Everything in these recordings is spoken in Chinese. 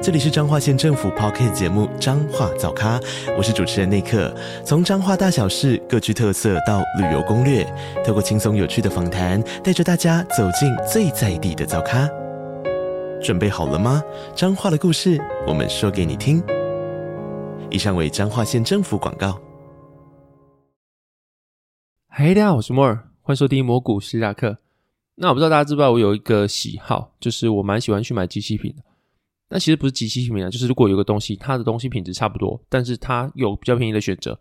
这里是彰化县政府 p o c k t 节目《彰化早咖》，我是主持人内克。从彰化大小事各具特色到旅游攻略，透过轻松有趣的访谈，带着大家走进最在地的早咖。准备好了吗？彰化的故事，我们说给你听。以上为彰化县政府广告。嗨，大家好，我是莫尔，欢迎收听蘑菇史达克。那我不知道大家知不知道，我有一个喜好，就是我蛮喜欢去买机器品的。那其实不是极其品啊，就是如果有个东西，它的东西品质差不多，但是它有比较便宜的选择，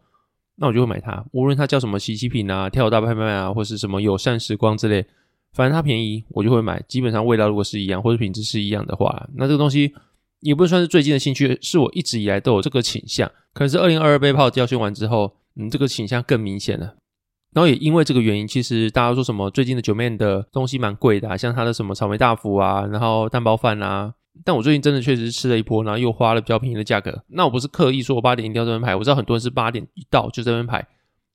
那我就会买它。无论它叫什么奇奇品啊、跳大拍卖啊，或是什么友善时光之类，反正它便宜，我就会买。基本上味道如果是一样，或者品质是一样的话，那这个东西也不算是最近的兴趣，是我一直以来都有这个倾向。可是二零二二杯炮教训完之后，嗯，这个倾向更明显了。然后也因为这个原因，其实大家说什么最近的九面的东西蛮贵的，像它的什么草莓大福啊，然后蛋包饭啊。但我最近真的确实是吃了一波，然后又花了比较便宜的价格。那我不是刻意说我八点一定要这边排，我知道很多人是八点一到就这边排。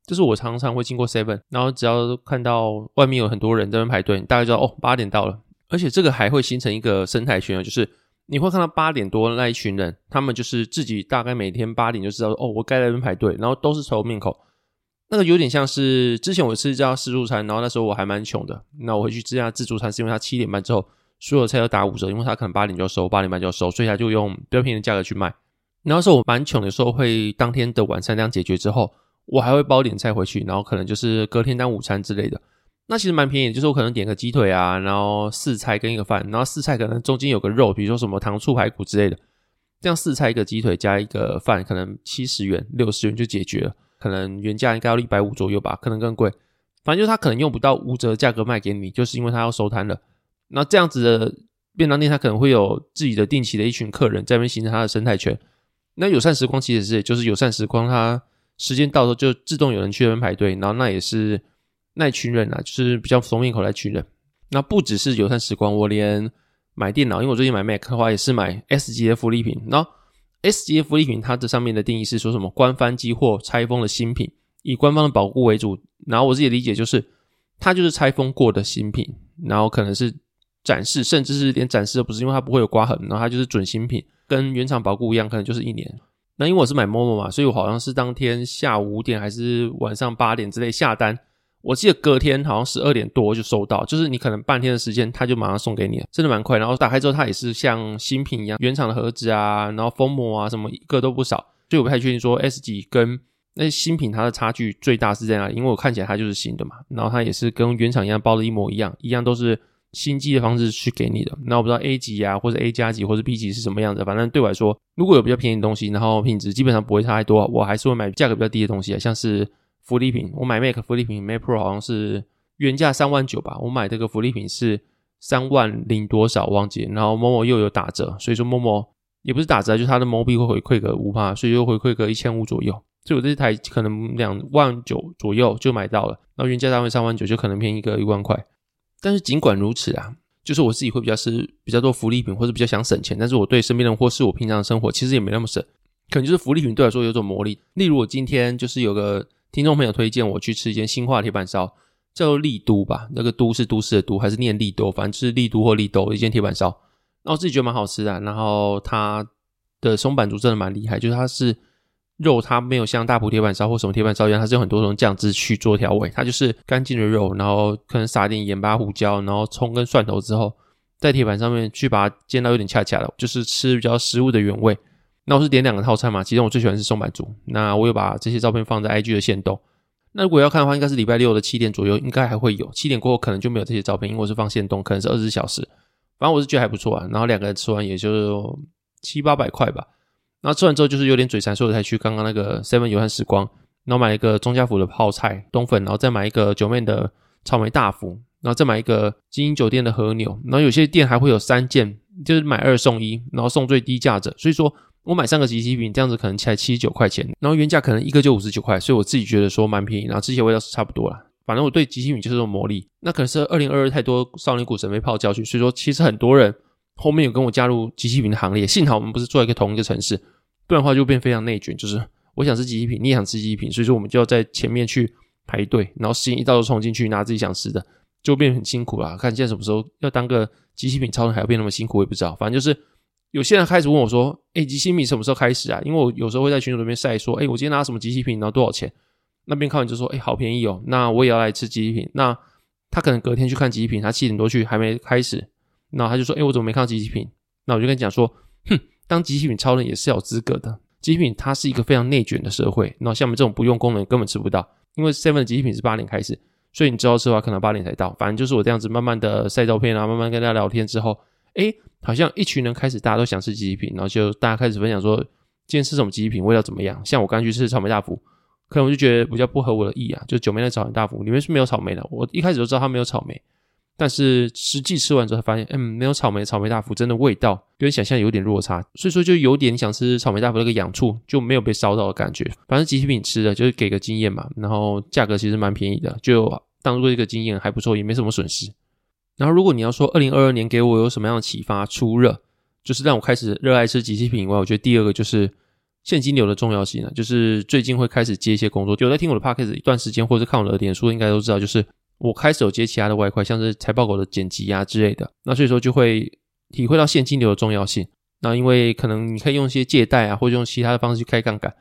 就是我常常会经过 Seven，然后只要看到外面有很多人在那边排队，大概知道哦八点到了。而且这个还会形成一个生态圈啊，就是你会看到八点多那一群人，他们就是自己大概每天八点就知道哦我该在那边排队，然后都是愁面口。那个有点像是之前我吃一家自助餐，然后那时候我还蛮穷的，那我回去吃下自助餐是因为他七点半之后。所有菜都打五折，因为他可能八点就收，八点半就收，所以他就用比较便宜的价格去卖。然后是我蛮穷的时候，会当天的晚餐这样解决之后，我还会包点菜回去，然后可能就是隔天当午餐之类的。那其实蛮便宜，就是我可能点个鸡腿啊，然后四菜跟一个饭，然后四菜可能中间有个肉，比如说什么糖醋排骨之类的，这样四菜一个鸡腿加一个饭，可能七十元、六十元就解决了。可能原价应该要一百五左右吧，可能更贵。反正就是他可能用不到五折价格卖给你，就是因为他要收摊了。那这样子的便当店，它可能会有自己的定期的一群客人在那边形成它的生态圈。那友善时光其实是，就是友善时光，它时间到时候就自动有人去那边排队，然后那也是那一群人啊，就是比较熟面口那群人。那不只是友善时光，我连买电脑，因为我最近买 Mac 的话，也是买 S 级的福利品。然后 S 级的福利品，它这上面的定义是说什么？官方机或拆封的新品，以官方的保护为主。然后我自己理解就是，它就是拆封过的新品，然后可能是。展示，甚至是连展示都不是，因为它不会有刮痕，然后它就是准新品，跟原厂保固一样，可能就是一年。那因为我是买 MOMO 嘛，所以我好像是当天下午五点还是晚上八点之类下单，我记得隔天好像十二点多就收到，就是你可能半天的时间，他就马上送给你，真的蛮快。然后打开之后，它也是像新品一样，原厂的盒子啊，然后封膜啊什么一个都不少，所以我不太确定说 S 级跟那新品它的差距最大是在哪里，因为我看起来它就是新的嘛，然后它也是跟原厂一样包的一模一样，一样都是。新机的方式去给你的，那我不知道 A 级啊，或者 A 加级，或者 B 级是什么样子。反正对我来说，如果有比较便宜的东西，然后品质基本上不会差太多，我还是会买价格比较低的东西啊，像是福利品。我买 Mac 福利品 Mac Pro 好像是原价三万九吧，我买这个福利品是三万零多少忘记，然后某某又有打折，所以说某某也不是打折，就是它的某币会回馈个五帕，所以就回馈个一千五左右。所以我这台可能两万九左右就买到了，然后原价大概三万九，就可能便宜个一万块。但是尽管如此啊，就是我自己会比较是比较多福利品，或者比较想省钱。但是我对身边人或是我平常的生活，其实也没那么省。可能就是福利品对来说有种魔力。例如我今天就是有个听众朋友推荐我去吃一间新化铁板烧，叫做丽都吧，那个都是都市的都，还是念丽都，反正就是丽都或丽都一间铁板烧。那我自己觉得蛮好吃的，然后它的松板竹真的蛮厉害，就是它是。肉它没有像大埔铁板烧或什么铁板烧一样，它是有很多种酱汁去做调味。它就是干净的肉，然后可能撒点盐巴、胡椒，然后葱跟蒜头之后，在铁板上面去把它煎到有点恰恰的，就是吃比较食物的原味。那我是点两个套餐嘛，其中我最喜欢是松板猪。那我有把这些照片放在 IG 的线动。那如果要看的话，应该是礼拜六的七点左右，应该还会有。七点过后可能就没有这些照片，因为我是放线动，可能是二十四小时。反正我是觉得还不错啊。然后两个人吃完也就七八百块吧。然后吃完之后就是有点嘴馋，所以才去刚刚那个 Seven 友善时光，然后买一个钟家福的泡菜冬粉，然后再买一个九妹的草莓大福，然后再买一个精英酒店的和牛。然后有些店还会有三件，就是买二送一，然后送最低价者。所以说我买三个集齐品，这样子可能才七十九块钱，然后原价可能一个就五十九块，所以我自己觉得说蛮便宜。然后吃起来味道是差不多啦。反正我对即期品就是这种魔力。那可能是二零二二太多少年股神被泡教训，所以说其实很多人后面有跟我加入即期品的行列。幸好我们不是住在一个同一个城市，不然的话就变非常内卷。就是我想吃即期品，你也想吃即期品，所以说我们就要在前面去排队，然后时间一到就冲进去拿自己想吃的，就变很辛苦了。看现在什么时候要当个即期品超人还要变那么辛苦，我也不知道。反正就是有些人开始问我说：“哎，即期品什么时候开始啊？”因为我有时候会在群组里面晒说：“哎，我今天拿什么即期品，然后多少钱？”那边看完就说：“哎，好便宜哦！”那我也要来吃即期品。那他可能隔天去看即期品，他七点多去还没开始，那他就说：“哎，我怎么没看到即期品？”那我就跟你讲说：“哼，当即期品超人也是有资格的。即期品它是一个非常内卷的社会，那像我们这种不用功能根本吃不到。因为 Seven 的即期品是八点开始，所以你知道吃的话可能八点才到。反正就是我这样子慢慢的晒照片啊，慢慢跟大家聊天之后，哎，好像一群人开始大家都想吃即期品，然后就大家开始分享说今天吃什么即期品，味道怎么样？像我刚去吃草莓大福。”可能我就觉得比较不合我的意啊，就九妹的草莓大福里面是没有草莓的。我一开始就知道它没有草莓，但是实际吃完之后发现，嗯，没有草莓，草莓大福真的味道跟想象有点落差，所以说就有点想吃草莓大福那个痒处就没有被烧到的感觉。反正集体品吃的就是给个经验嘛，然后价格其实蛮便宜的，就当做一个经验还不错，也没什么损失。然后如果你要说二零二二年给我有什么样的启发，出热就是让我开始热爱吃集体品以外，我觉得第二个就是。现金流的重要性呢，就是最近会开始接一些工作。有在听我的 podcast 一段时间，或者看我的脸书，应该都知道，就是我开始有接其他的外快，像是财报狗的剪辑啊之类的。那所以说就会体会到现金流的重要性。那因为可能你可以用一些借贷啊，或者用其他的方式去开杠杆，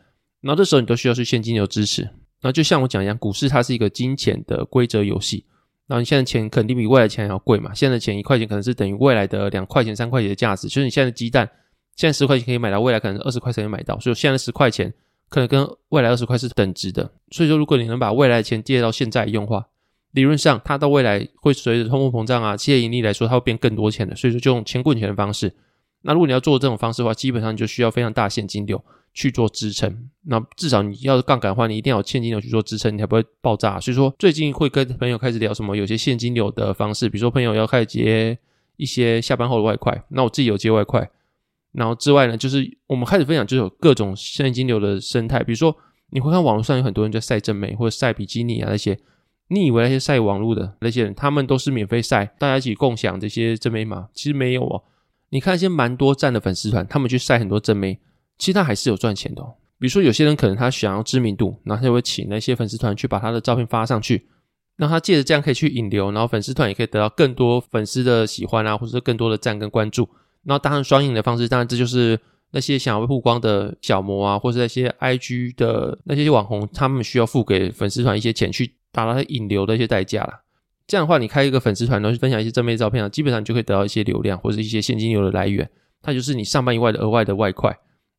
然后这时候你都需要是现金流支持。那就像我讲一样，股市它是一个金钱的规则游戏。那你现在钱肯定比未来钱要贵嘛？现在的钱一块钱可能是等于未来的两块钱、三块钱的价值。就是你现在的鸡蛋。现在十块钱可以买到，未来可能二十块钱能买到，所以现在十块钱可能跟未来二十块是等值的。所以说，如果你能把未来的钱借到现在用的话，理论上它到未来会随着通货膨胀啊、企业盈利来说，它会变更多钱的。所以说，就用钱滚钱的方式。那如果你要做这种方式的话，基本上就需要非常大现金流去做支撑。那至少你要杠杆的话，你一定要有现金流去做支撑，你才不会爆炸。所以说，最近会跟朋友开始聊什么，有些现金流的方式，比如说朋友要开始接一些下班后的外快，那我自己有接外快。然后之外呢，就是我们开始分享，就有各种现金流的生态。比如说，你会看网络上有很多人在晒正美或者晒比基尼啊那些，你以为那些晒网络的那些人，他们都是免费晒，大家一起共享这些真美吗？其实没有哦。你看一些蛮多赞的粉丝团，他们去晒很多真美，其实他还是有赚钱的。比如说，有些人可能他想要知名度，然后他会请那些粉丝团去把他的照片发上去，那他借着这样可以去引流，然后粉丝团也可以得到更多粉丝的喜欢啊，或者是更多的赞跟关注。然后当然双赢的方式，当然这就是那些想要曝光的小模啊，或是那些 IG 的那些网红，他们需要付给粉丝团一些钱去达到引流的一些代价啦。这样的话，你开一个粉丝团，然后去分享一些正面照片啊，基本上就可以得到一些流量或者一些现金流的来源。它就是你上班以外的额外的外快。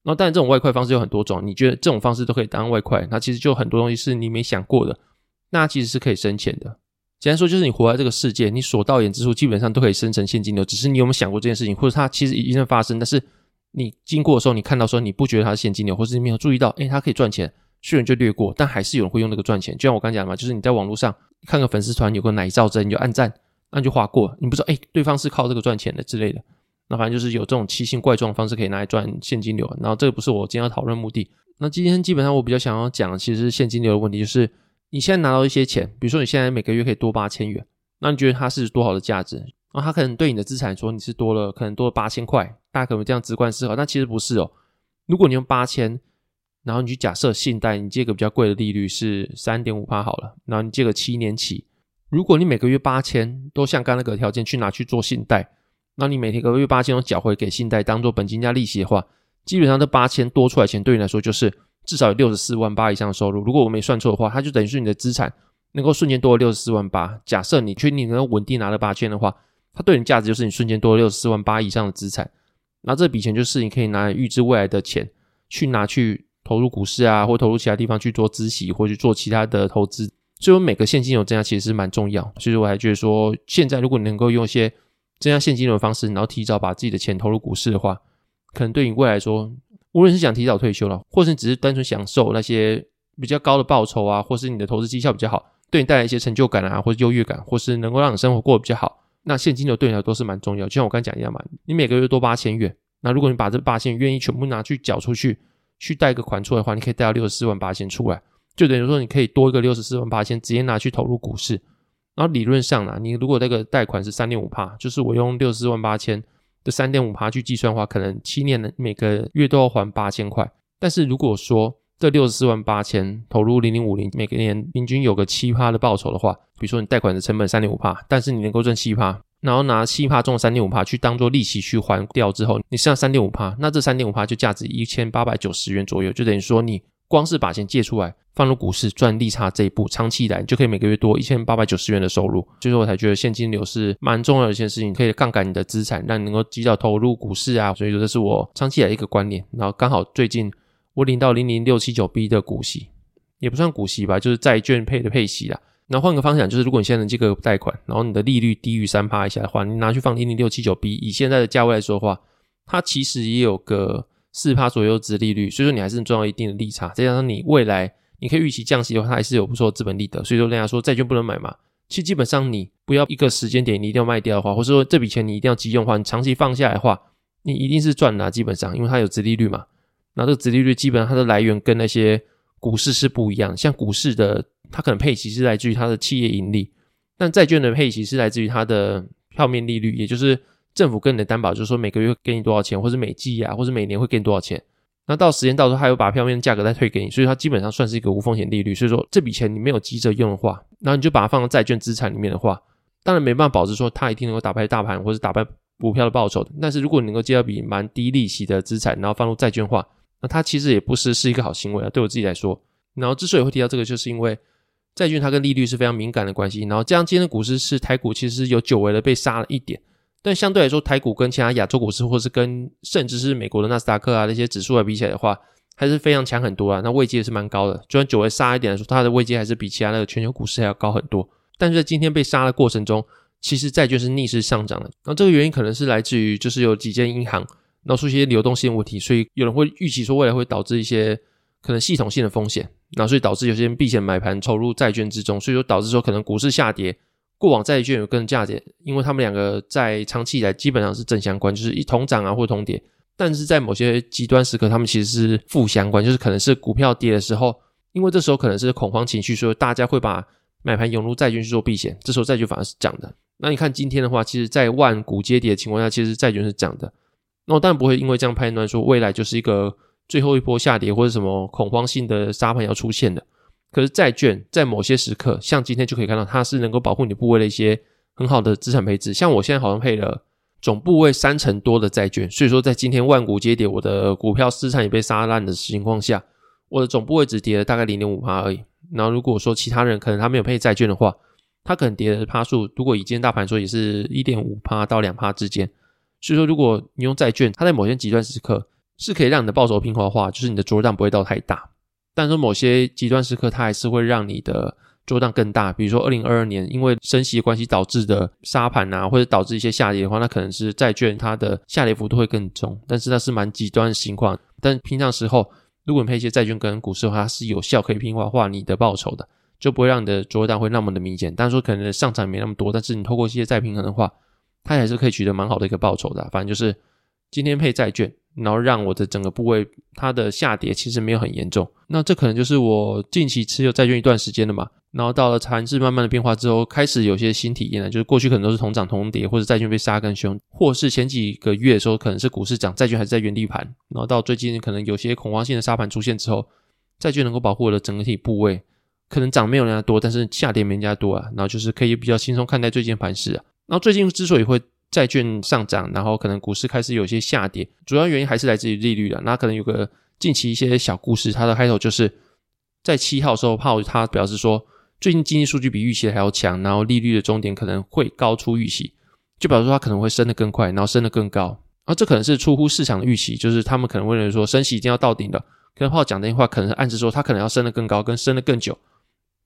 然后当然这种外快方式有很多种，你觉得这种方式都可以当外快，那其实就很多东西是你没想过的，那其实是可以生钱的。简单说，就是你活在这个世界，你所到眼之处基本上都可以生成现金流。只是你有没有想过这件事情，或者它其实已经在发生，但是你经过的时候，你看到说你不觉得它是现金流，或者你没有注意到，诶，它可以赚钱，虽然就略过，但还是有人会用那个赚钱。就像我刚讲的嘛，就是你在网络上看个粉丝团有个奶罩针，你就按赞，那就划过，你不知道诶，对方是靠这个赚钱的之类的。那反正就是有这种奇形怪状的方式可以拿来赚现金流。然后这个不是我今天要讨论目的。那今天基本上我比较想要讲，其实是现金流的问题，就是你现在拿到一些钱，比如说你现在每个月可以多八千元。那你觉得它是多好的价值？然后它可能对你的资产说你是多了，可能多了八千块，大家可能这样直观思考，但其实不是哦。如果你用八千，然后你去假设信贷，你借个比较贵的利率是三点五趴好了，然后你借个七年期，如果你每个月八千都像刚那个条件去拿去做信贷，那你每天个月八千都缴回给信贷当做本金加利息的话，基本上这八千多出来钱对你来说就是至少有六十四万八以上的收入。如果我没算错的话，它就等于是你的资产。能够瞬间多了六十四万八。假设你确定能够稳定拿了八千的话，它对你价值就是你瞬间多了六十四万八以上的资产。那这笔钱就是你可以拿来预支未来的钱，去拿去投入股市啊，或投入其他地方去做资息，或去做其他的投资。所以每个现金流增加其实蛮重要。所以我还觉得说，现在如果你能够用一些增加现金流的方式，然后提早把自己的钱投入股市的话，可能对你未来说，无论是想提早退休了，或是只是单纯享受那些比较高的报酬啊，或是你的投资绩效比较好。对你带来一些成就感啊，或者优越感，或是能够让你生活过得比较好，那现金流对你来说是蛮重要。就像我刚讲一样嘛，你每个月多八千元，那如果你把这八千愿意全部拿去缴出去，去贷个款出来的话，你可以贷到六十四万八千出来。就等于说你可以多一个六十四万八千，直接拿去投入股市。然后理论上呢，你如果那个贷款是三点五帕，就是我用六十四万八千的三点五帕去计算的话，可能七年的每个月都要还八千块。但是如果说这六十四万八千投入零零五零，每个年平均有个七趴的报酬的话，比如说你贷款的成本三点五帕，但是你能够赚七趴，然后拿七趴中三点五帕去当做利息去还掉之后，你剩下三点五帕，那这三点五帕就价值一千八百九十元左右，就等于说你。光是把钱借出来放入股市赚利差这一步，长期以来你就可以每个月多一千八百九十元的收入。所以说我才觉得现金流是蛮重要的一件事情，可以杠杆你的资产，让你能够及早投入股市啊。所以说这是我长期以来一个观念。然后刚好最近我领到零零六七九 B 的股息，也不算股息吧，就是债券配的配息啦。那换个方向，就是如果你现在能借个贷款，然后你的利率低于三趴以下的话，你拿去放零零六七九 B，以现在的价位来说的话，它其实也有个。四趴左右值利率，所以说你还是能赚到一定的利差。再加上你未来你可以预期降息的话，它还是有不错的资本利得。所以说，人家说债券不能买嘛，其实基本上你不要一个时间点你一定要卖掉的话，或者说这笔钱你一定要急用的话，你长期放下来的话，你一定是赚的。基本上，因为它有值利率嘛，那这个值利率基本上它的来源跟那些股市是不一样。像股市的，它可能配息是来自于它的企业盈利，但债券的配息是来自于它的票面利率，也就是。政府跟你的担保就是说每个月会给你多少钱，或者每季啊，或者每年会给你多少钱。那到时间到时候，还有把票面价格再退给你，所以它基本上算是一个无风险利率。所以说这笔钱你没有急着用的话，然后你就把它放到债券资产里面的话，当然没办法保证说它一定能够打败大盘或者打败股票的报酬。但是如果你能够借到笔蛮低利息的资产，然后放入债券化，那它其实也不是是一个好行为啊。对我自己来说，然后之所以会提到这个，就是因为债券它跟利率是非常敏感的关系。然后这样今天的股市是台股其实有久违的被杀了一点。但相对来说，台股跟其他亚洲股市，或是跟甚至是美国的纳斯达克啊那些指数来比起来的话，还是非常强很多啊。那位阶也是蛮高的，就算久违杀一点来说，它的位阶还是比其他的全球股市还要高很多。但是在今天被杀的过程中，其实债券是逆势上涨的。那这个原因可能是来自于就是有几间银行闹出一些流动性问题，所以有人会预期说未来会导致一些可能系统性的风险，然后所以导致有些人避险买盘筹入债券之中，所以说导致说可能股市下跌。过往债券有更价跌，因为他们两个在长期以来基本上是正相关，就是一同涨啊或同跌。但是在某些极端时刻，他们其实是负相关，就是可能是股票跌的时候，因为这时候可能是恐慌情绪，所以大家会把买盘涌入债券去做避险，这时候债券反而是涨的。那你看今天的话，其实，在万股接跌的情况下，其实债券是涨的。那我当然不会因为这样判断说未来就是一个最后一波下跌或者什么恐慌性的沙盘要出现的。可是债券在某些时刻，像今天就可以看到，它是能够保护你部位的一些很好的资产配置。像我现在好像配了总部位三成多的债券，所以说在今天万股接跌，我的股票资产也被杀烂的情况下，我的总部位只跌了大概零点五趴而已。然后如果说其他人可能他没有配债券的话，他可能跌的趴数，如果以今天大盘说也是一点五趴到两趴之间。所以说如果你用债券，它在某些极端时刻是可以让你的报酬平滑化，就是你的着量不会到太大。但是某些极端时刻，它还是会让你的波荡更大。比如说，二零二二年因为升息的关系导致的沙盘啊，或者导致一些下跌的话，那可能是债券它的下跌幅度会更重。但是那是蛮极端的情况。但平常时候，如果你配一些债券跟股市的话，它是有效可以平滑化你的报酬的，就不会让你的波荡会那么的明显。但是说可能上涨没那么多，但是你透过一些再平衡的话，它还是可以取得蛮好的一个报酬的。反正就是今天配债券。然后让我的整个部位它的下跌其实没有很严重，那这可能就是我近期持有债券一段时间了嘛。然后到了盘势慢慢的变化之后，开始有些新体验了，就是过去可能都是同涨同跌，或者债券被杀更凶，或是前几个月的时候可能是股市涨，债券还是在原地盘。然后到最近可能有些恐慌性的杀盘出现之后，债券能够保护我的整体部位，可能涨没有人家多，但是下跌没人家多啊。然后就是可以比较轻松看待最近盘势啊。然后最近之所以会。债券上涨，然后可能股市开始有些下跌，主要原因还是来自于利率的。那可能有个近期一些小故事，它的开头就是在七号时候，炮他表示说，最近经济数据比预期还要强，然后利率的终点可能会高出预期，就表示说它可能会升得更快，然后升得更高。而这可能是出乎市场的预期，就是他们可能为了说升息一定要到顶的，跟炮讲这些话，可能暗示说它可能要升得更高，跟升得更久。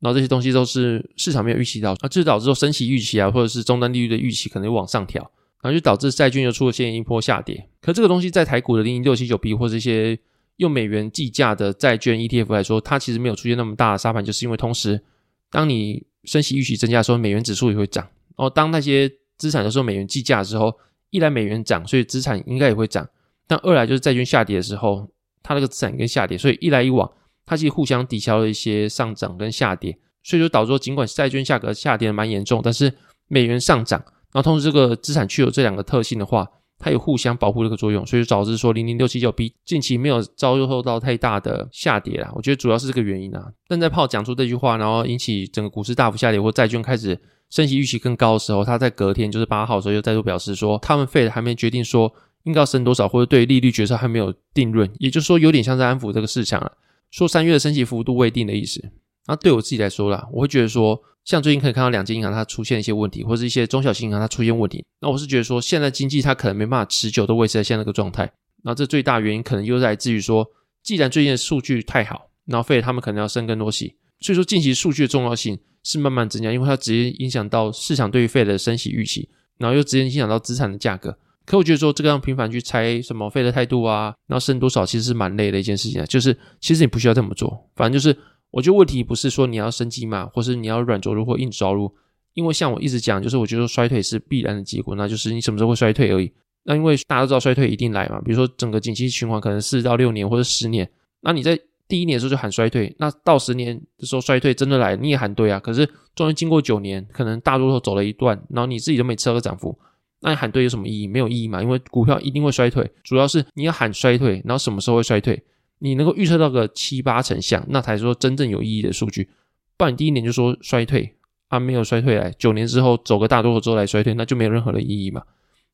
然后这些东西都是市场没有预期到，啊，这就导致说升息预期啊，或者是终端利率的预期可能往上调。然后就导致债券又出现一波下跌。可这个东西在台股的零零六七九 B 或者一些用美元计价的债券 ETF 来说，它其实没有出现那么大的沙盘，就是因为同时，当你升息预期增加的时候，美元指数也会涨；然后当那些资产都是用美元计价的时候，一来美元涨，所以资产应该也会涨；但二来就是债券下跌的时候，它那个资产跟下跌，所以一来一往，它其实互相抵消了一些上涨跟下跌，所以说导致说尽管债券价格下跌的蛮严重，但是美元上涨，然后同时这个资产具有这两个特性的话。它有互相保护这个作用，所以导致说零零六七九 B 近期没有遭受到太大的下跌啦。我觉得主要是这个原因啊。但在炮讲出这句话，然后引起整个股市大幅下跌，或债券开始升息预期更高的时候，他在隔天就是八号的时候又再度表示说，他们费还没决定说应该要升多少，或者对利率决策还没有定论，也就是说有点像在安抚这个市场了，说三月的升息幅度未定的意思。那对我自己来说啦，我会觉得说。像最近可以看到两间银行它出现一些问题，或者一些中小型银行它出现问题，那我是觉得说现在经济它可能没办法持久都维持在现在这个状态。那这最大原因可能又来自于说，既然最近的数据太好，然后费他们可能要升更多息，所以说近期数据的重要性是慢慢增加，因为它直接影响到市场对于费的升息预期，然后又直接影响到资产的价格。可我觉得说这个样频繁去猜什么费的态度啊，然后升多少，其实是蛮累的一件事情。就是其实你不需要这么做，反正就是。我觉得问题不是说你要升级嘛，或是你要软着陆或硬着陆，因为像我一直讲，就是我觉得衰退是必然的结果，那就是你什么时候会衰退而已。那因为大家都知道衰退一定来嘛，比如说整个景气循环可能四到六年或者十年，那你在第一年的时候就喊衰退，那到十年的时候衰退真的来，你也喊对啊。可是终于经过九年，可能大多数走了一段，然后你自己都没吃到个涨幅，那你喊对有什么意义？没有意义嘛，因为股票一定会衰退，主要是你要喊衰退，然后什么时候会衰退？你能够预测到个七八成像，那才是说真正有意义的数据。不然第一年就说衰退啊，没有衰退来，九年之后走个大多头之后来衰退，那就没有任何的意义嘛。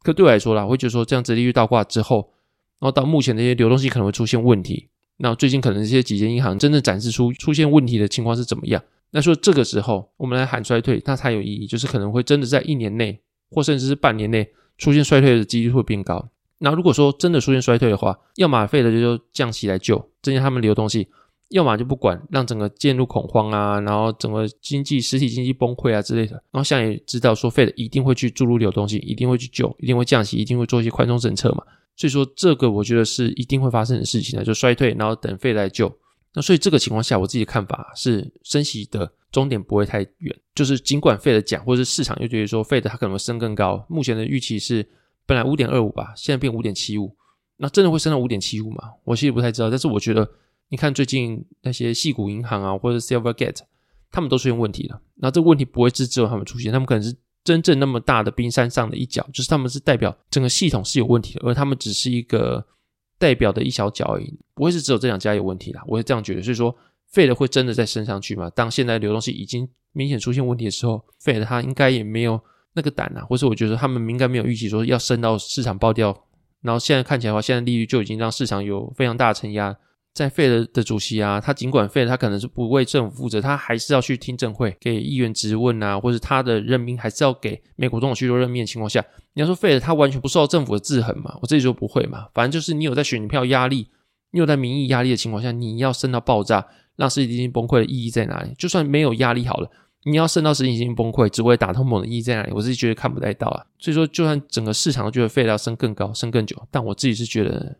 可对我来说啦，我会觉得说这样子利率倒挂之后，然后到目前这些流动性可能会出现问题。那最近可能这些几间银行真正展示出出现问题的情况是怎么样？那说这个时候我们来喊衰退，那才有意义，就是可能会真的在一年内或甚至是半年内出现衰退的几率会变高。那如果说真的出现衰退的话，要么费的就降息来救，增加他们流动性；要么就不管，让整个陷入恐慌啊，然后整个经济实体经济崩溃啊之类的。然后现在也知道说费的一定会去注入流动性，一定会去救，一定会降息，一定会做一些宽松政策嘛。所以说这个我觉得是一定会发生的事情呢，就衰退，然后等费来救。那所以这个情况下，我自己的看法是升息的终点不会太远，就是尽管费的讲，或者是市场又觉得说费的它可能会升更高，目前的预期是。本来五点二五吧，现在变五点七五，那真的会升到五点七五吗？我其实不太知道，但是我觉得，你看最近那些细股银行啊，或者 Silvergate，他们都出现问题了。那这个问题不会是只有他们出现，他们可能是真正那么大的冰山上的一角，就是他们是代表整个系统是有问题的，而他们只是一个代表的一小角而已，不会是只有这两家有问题啦。我会这样觉得，所以说费的会真的再升上去吗？当现在流动性已经明显出现问题的时候，费的它应该也没有。那个胆啊，或是我觉得他们应该没有预期说要升到市场爆掉，然后现在看起来的话，现在利率就已经让市场有非常大的承压。在费的的主席啊，他尽管费他可能是不为政府负责，他还是要去听证会，给议员质问啊，或者他的任命还是要给美国总统去做任命的情况下，你要说费的他完全不受到政府的制衡嘛？我这里说不会嘛，反正就是你有在选票压力，你有在民意压力的情况下，你要升到爆炸，让实体经济崩溃的意义在哪里？就算没有压力好了。你要升到实体经济崩溃，只为打通某的意义在哪里？我自己觉得看不太到啊。所以说，就算整个市场都觉得废料升更高、升更久，但我自己是觉得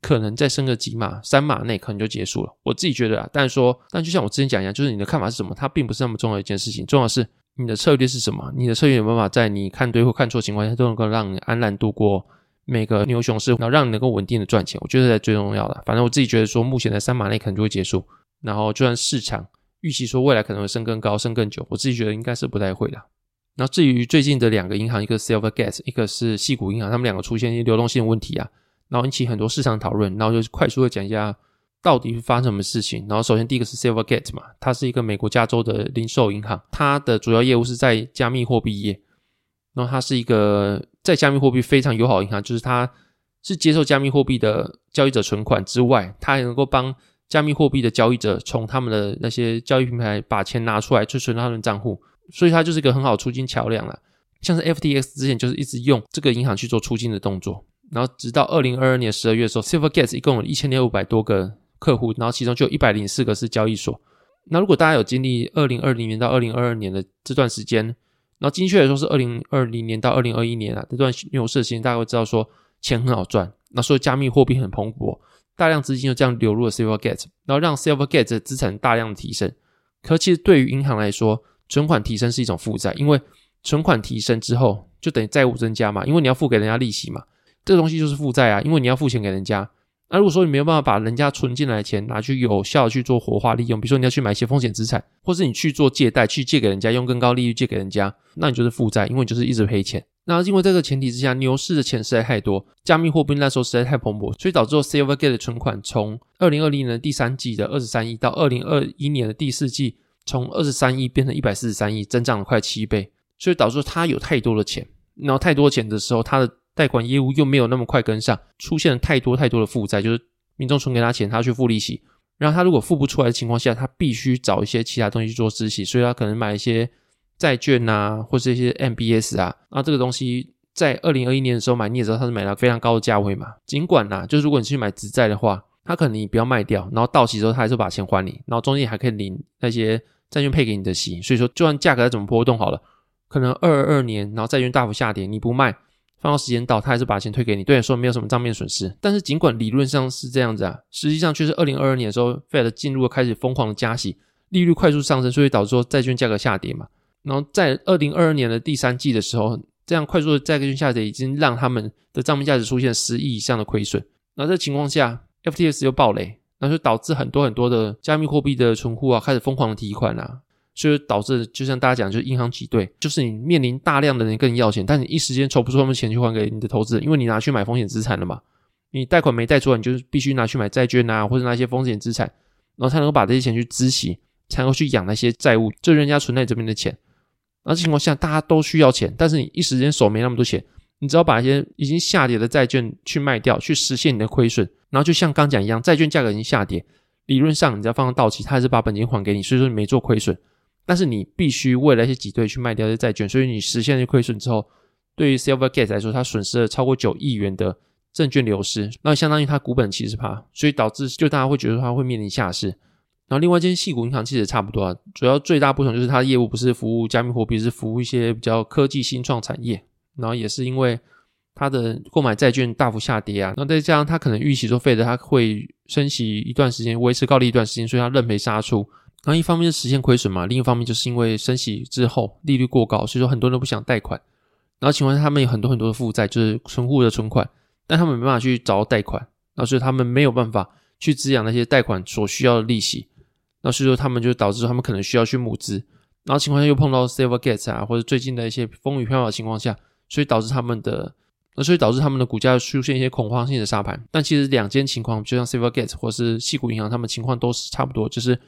可能再升个几码、三码内可能就结束了。我自己觉得啊，但是说，但就像我之前讲一样，就是你的看法是什么，它并不是那么重要一件事情。重要的是你的策略是什么，你的策略有办法在你看对或看错情况下，都能够让你安然度过每个牛熊市，然后让你能够稳定的赚钱。我觉得才最重要的。反正我自己觉得说，目前的三马内可能就会结束。然后，就算市场。预期说未来可能会升更高、升更久，我自己觉得应该是不太会的。那至于最近的两个银行，一个 Silvergate，一个是细谷银行，他们两个出现一些流动性问题啊，然后引起很多市场讨论。然后就快速的讲一下到底是发生什么事情。然后首先第一个是 Silvergate 嘛，它是一个美国加州的零售银行，它的主要业务是在加密货币业。然后它是一个在加密货币非常友好的银行，就是它是接受加密货币的交易者存款之外，它还能够帮。加密货币的交易者从他们的那些交易平台把钱拿出来，去存到他们账户，所以它就是一个很好出金桥梁了。像是 FTX 之前就是一直用这个银行去做出金的动作，然后直到二零二二年十二月的时候，Silvergate 一共有一千零五百多个客户，然后其中就有一百零四个是交易所。那如果大家有经历二零二零年到二零二二年的这段时间，然后精确来说是二零二零年到二零二一年啊这段牛市时间，大家会知道说钱很好赚，那所以加密货币很蓬勃。大量资金就这样流入了 Silvergate，然后让 Silvergate 的资产大量的提升。可其实对于银行来说，存款提升是一种负债，因为存款提升之后就等于债务增加嘛，因为你要付给人家利息嘛，这个东西就是负债啊，因为你要付钱给人家，那如果说你没有办法把人家存进来的钱拿去有效的去做活化利用，比如说你要去买一些风险资产，或是你去做借贷去借给人家，用更高利率借给人家，那你就是负债，因为你就是一直赔钱。那因为这个前提之下，牛市的钱实在太多，加密货币那时候实在太蓬勃，所以导致 Silvergate 的存款从二零二零年的第三季的二十三亿到二零二一年的第四季，从二十三亿变成一百四十三亿，增长了快七倍。所以导致他有太多的钱，然后太多钱的时候，他的贷款业务又没有那么快跟上，出现了太多太多的负债，就是民众存给他钱，他去付利息，然后他如果付不出来的情况下，他必须找一些其他东西去做支息，所以他可能买一些债券啊，或是一些 MBS 啊，那这个东西在二零二一年的时候买，你也知道他是买到非常高的价位嘛。尽管呐，就是如果你去买直债的话，他可能你不要卖掉，然后到期之后他还是把钱还你，然后中间还可以领那些债券配给你的息，所以说就算价格再怎么波动好了，可能二二年，然后债券大幅下跌，你不卖。放到时间到，他还是把钱退给你，对你说没有什么账面损失。但是尽管理论上是这样子啊，实际上却是二零二二年的时候，Fed 进入了开始疯狂的加息，利率快速上升，所以导致说债券价格下跌嘛。然后在二零二二年的第三季的时候，这样快速的债券下跌已经让他们的账面价值出现十亿以上的亏损。那这情况下，FTS 又暴雷，那就导致很多很多的加密货币的存户啊开始疯狂的提款啊。所以导致，就像大家讲，就是银行挤兑，就是你面临大量的人跟你要钱，但你一时间筹不出他们钱去还给你的投资人，因为你拿去买风险资产了嘛。你贷款没贷出来，你就是必须拿去买债券啊，或者拿一些风险资产，然后才能够把这些钱去支息，才能够去养那些债务，就人家存在这边的钱。那情况下，大家都需要钱，但是你一时间手没那么多钱，你只要把一些已经下跌的债券去卖掉，去实现你的亏损。然后就像刚讲一样，债券价格已经下跌，理论上你只要放到到期，他还是把本金还给你，所以说你没做亏损。但是你必须为了一些挤兑去卖掉这些债券，所以你实现了亏损之后，对于 Silvergate 来说，它损失了超过九亿元的证券流失，那相当于它股本七十趴，所以导致就大家会觉得它会面临下市。然后另外一间细股银行其实也差不多啊，主要最大不同就是它的业务不是服务加密货币，是服务一些比较科技新创产业。然后也是因为它的购买债券大幅下跌啊，那再加上它可能预期说费的它会升息一段时间，维持高利一段时间，所以它认赔杀出。然后一方面是实现亏损嘛，另一方面就是因为升息之后利率过高，所以说很多人都不想贷款。然后情况下他们有很多很多的负债，就是存户的存款，但他们没办法去找到贷款，然后所以他们没有办法去滋养那些贷款所需要的利息。那所以说他们就导致他们可能需要去募资。然后情况下又碰到 Silvergate 啊，或者最近的一些风雨飘摇的情况下，所以导致他们的，那所以导致他们的股价出现一些恐慌性的杀盘。但其实两间情况，就像 Silvergate 或是细谷银行，他们情况都是差不多，就是。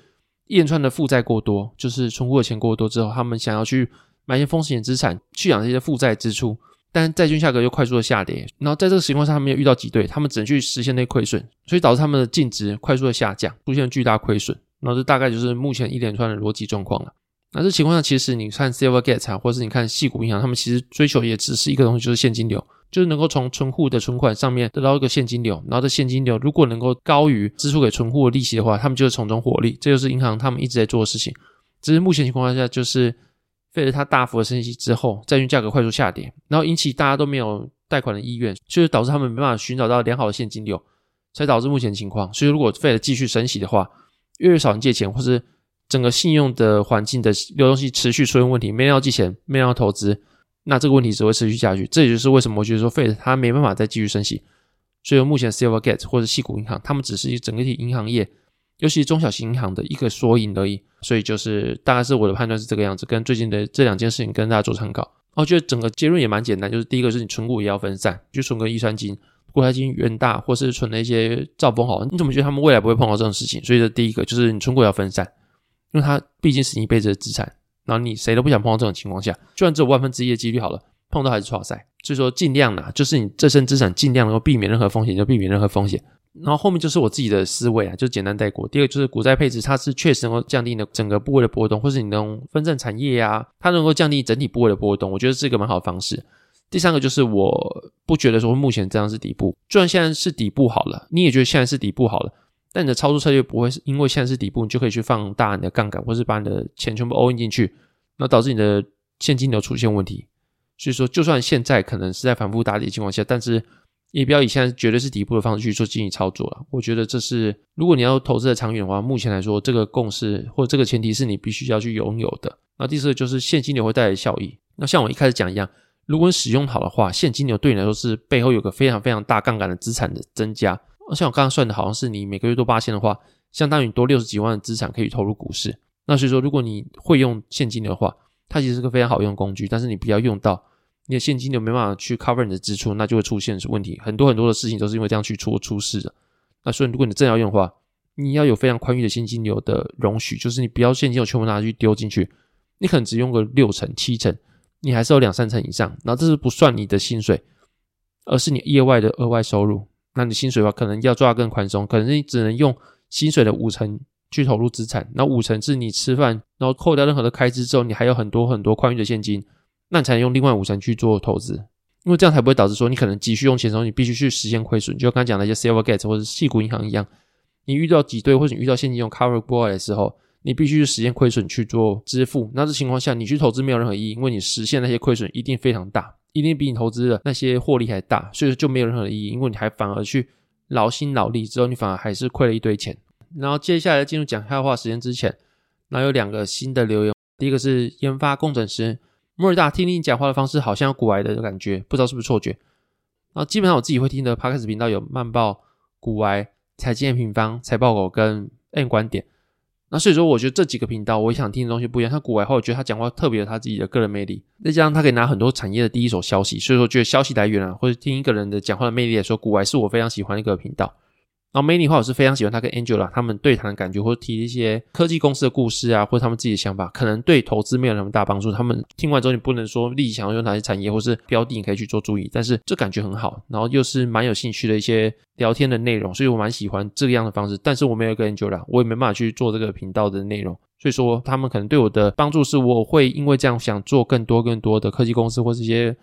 一连串的负债过多，就是存户的钱过多之后，他们想要去买一些风险资产去养这些负债支出，但债券价格又快速的下跌，然后在这个情况下，他们又遇到挤兑，他们只能去实现那亏损，所以导致他们的净值快速的下降，出现巨大亏损。然后这大概就是目前一连串的逻辑状况了。那这情况下，其实你看 Silvergate 啊，或是你看细股银行，他们其实追求也只是一个东西，就是现金流。就是能够从存户的存款上面得到一个现金流，然后这现金流如果能够高于支出给存户的利息的话，他们就是从中获利。这就是银行他们一直在做的事情。只是目前情况下，就是费了它大幅的升息之后，债券价格快速下跌，然后引起大家都没有贷款的意愿，所以导致他们没办法寻找到良好的现金流，才导致目前情况。所以如果费了继续升息的话，越越少人借钱，或是整个信用的环境的流动性持续出现问题，没人要借钱，没人要投资。那这个问题只会持续下去，这也就是为什么我觉得说，Fed 它没办法再继续升息。所以目前 Silvergate 或者细谷银行，他们只是一整个体银行业，尤其是中小型银行的一个缩影而已。所以就是大概是我的判断是这个样子，跟最近的这两件事情跟大家做参考。我觉得整个结论也蛮简单，就是第一个是你存股也要分散，就存个易算金、国泰金、元大，或是存了一些兆丰好，你怎么觉得他们未来不会碰到这种事情？所以这第一个就是你存股要分散，因为它毕竟是你一辈子的资产。然后你谁都不想碰到这种情况下，就算只有万分之一的几率好了，碰到还是错赛。所以说尽量啦，就是你这身资产尽量能够避免任何风险，就避免任何风险。然后后面就是我自己的思维啊，就简单带过。第二个就是股债配置，它是确实能够降低你的整个部位的波动，或是你能分散产业呀，它能够降低整体部位的波动，我觉得是一个蛮好的方式。第三个就是我不觉得说目前这样是底部，就算现在是底部好了，你也觉得现在是底部好了。但你的操作策略不会是因为现在是底部，你就可以去放大你的杠杆，或是把你的钱全部 all in 进去，那导致你的现金流出现问题。所以说，就算现在可能是在反复打底的情况下，但是也不要以现在绝对是底部的方式去做进行操作了。我觉得这是如果你要投资的长远的话，目前来说这个共识或者这个前提是你必须要去拥有的。那第四个就是现金流会带来效益。那像我一开始讲一样，如果你使用好的话，现金流对你来说是背后有个非常非常大杠杆的资产的增加。而像我刚刚算的，好像是你每个月多八千的话，相当于多六十几万的资产可以投入股市。那所以说，如果你会用现金流的话，它其实是个非常好用的工具。但是你不要用到你的现金流没办法去 cover 你的支出，那就会出现问题。很多很多的事情都是因为这样去出出事的。那所以，如果你真要用的话，你要有非常宽裕的现金流的容许，就是你不要现金流全部拿去丢进去，你可能只用个六成七成，你还是有两三成以上。然后这是不算你的薪水，而是你业外的额外收入。那你薪水的话，可能要抓更宽松，可能你只能用薪水的五成去投入资产，那五成是你吃饭，然后扣掉任何的开支之后，你还有很多很多宽裕的现金，那你才能用另外五成去做投资，因为这样才不会导致说你可能急需用钱的时候，你必须去实现亏损。就刚刚讲的一些 Silvergate 或者细谷银行一样，你遇到挤兑或者你遇到现金用 cover boy 的时候，你必须去实现亏损去做支付。那这情况下，你去投资没有任何意义，因为你实现那些亏损一定非常大。一定比你投资的那些获利还大，所以说就没有任何的意义，因为你还反而去劳心劳力之后，你反而还是亏了一堆钱。然后接下来进入讲笑话时间之前，那有两个新的留言，第一个是研发工程师莫尔大，听你讲话的方式好像古癌的感觉，不知道是不是错觉。然后基本上我自己会听的 p 克斯频道有慢报、古癌、财经平方、财报狗跟 N 观点。那所以说，我觉得这几个频道，我想听的东西不一样。像古外话，我觉得他讲话特别有他自己的个人魅力，再加上他可以拿很多产业的第一手消息，所以说觉得消息来源啊，或者听一个人的讲话的魅力来说，古外是我非常喜欢的一个频道。然后 Many 话，我是非常喜欢他跟 Angela 他们对谈的感觉，或者提一些科技公司的故事啊，或者他们自己的想法，可能对投资没有那么大帮助。他们听完之后，你不能说立即想要用哪些产业或是标的，你可以去做注意，但是这感觉很好，然后又是蛮有兴趣的一些聊天的内容，所以我蛮喜欢这样的方式。但是我没有跟 Angela，我也没办法去做这个频道的内容，所以说他们可能对我的帮助是，我会因为这样想做更多更多的科技公司或是一些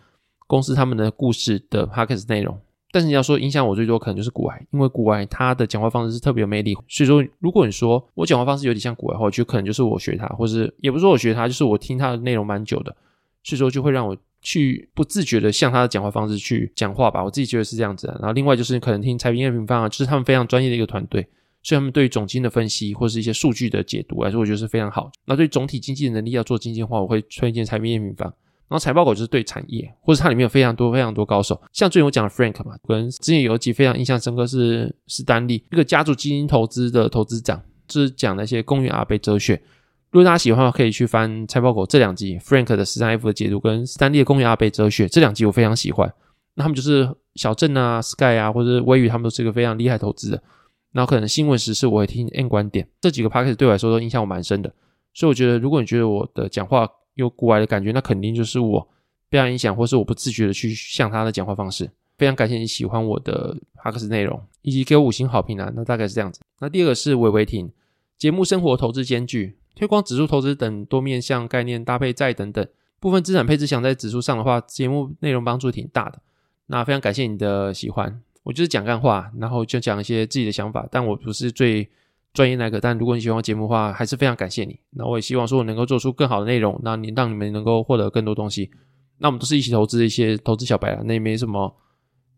公司他们的故事的 p o c k e t 内容。但是你要说影响我最多，可能就是古埃，因为古埃他的讲话方式是特别有魅力。所以说，如果你说我讲话方式有点像古埃的话，我觉得可能就是我学他，或是也不是说我学他，就是我听他的内容蛮久的，所以说就会让我去不自觉的向他的讲话方式去讲话吧。我自己觉得是这样子。然后另外就是可能听财经业平方啊，就是他们非常专业的一个团队，所以他们对于总金的分析或是一些数据的解读来说，我觉得是非常好。那对总体经济的能力要做精简化，我会推荐财经业平方。然后财报狗就是对产业，或者它里面有非常多非常多高手，像最近我讲的 Frank 嘛，跟之前有一集非常印象深刻是史丹利，一个家族基金投资的投资长，就是讲那些公园阿贝哲学。如果大家喜欢的话，可以去翻财报狗这两集，Frank 的十三 F 的解读跟史丹利的公园阿贝哲学这两集我非常喜欢。那他们就是小镇啊、Sky 啊，或者微宇，他们都是一个非常厉害投资的。然后可能新闻时事我会听 N 观点，这几个 p a c k a g e 对我来说都印象蛮深的。所以我觉得，如果你觉得我的讲话，有古怪的感觉，那肯定就是我被他影响，或是我不自觉的去像他的讲话方式。非常感谢你喜欢我的哈克斯内容，以及给我五星好评啊！那大概是这样子。那第二个是韦维婷节目，生活投资兼具，推广指数投资等多面向概念搭配债等等部分资产配置，想在指数上的话，节目内容帮助挺大的。那非常感谢你的喜欢，我就是讲干话，然后就讲一些自己的想法，但我不是最。专业那个，但如果你喜欢节目的话，还是非常感谢你。那我也希望说我能够做出更好的内容，那你让你们能够获得更多东西。那我们都是一起投资的一些投资小白啊，那也没什么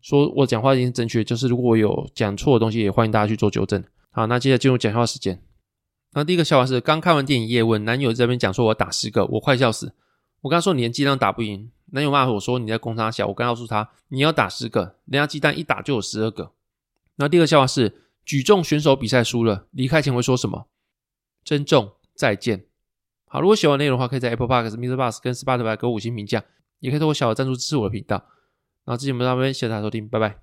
说我讲话一定正确。就是如果我有讲错的东西，也欢迎大家去做纠正。好，那接下来进入讲笑话时间。那第一个笑话是刚看完电影叶问男友在这边讲说我打十个，我快笑死。我跟他说你连鸡蛋打不赢，男友骂我说你在攻他小。我刚告诉他你要打十个，人家鸡蛋一打就有十二个。那第二个笑话是。举重选手比赛输了，离开前会说什么？珍重，再见。好，如果喜欢内容的话，可以在 Apple Park、Mr. Bus 跟 Spotify 给我五星评价，也可以通过小额赞助支持我的频道。然后，之前我们到这边，谢谢大家收听，拜拜。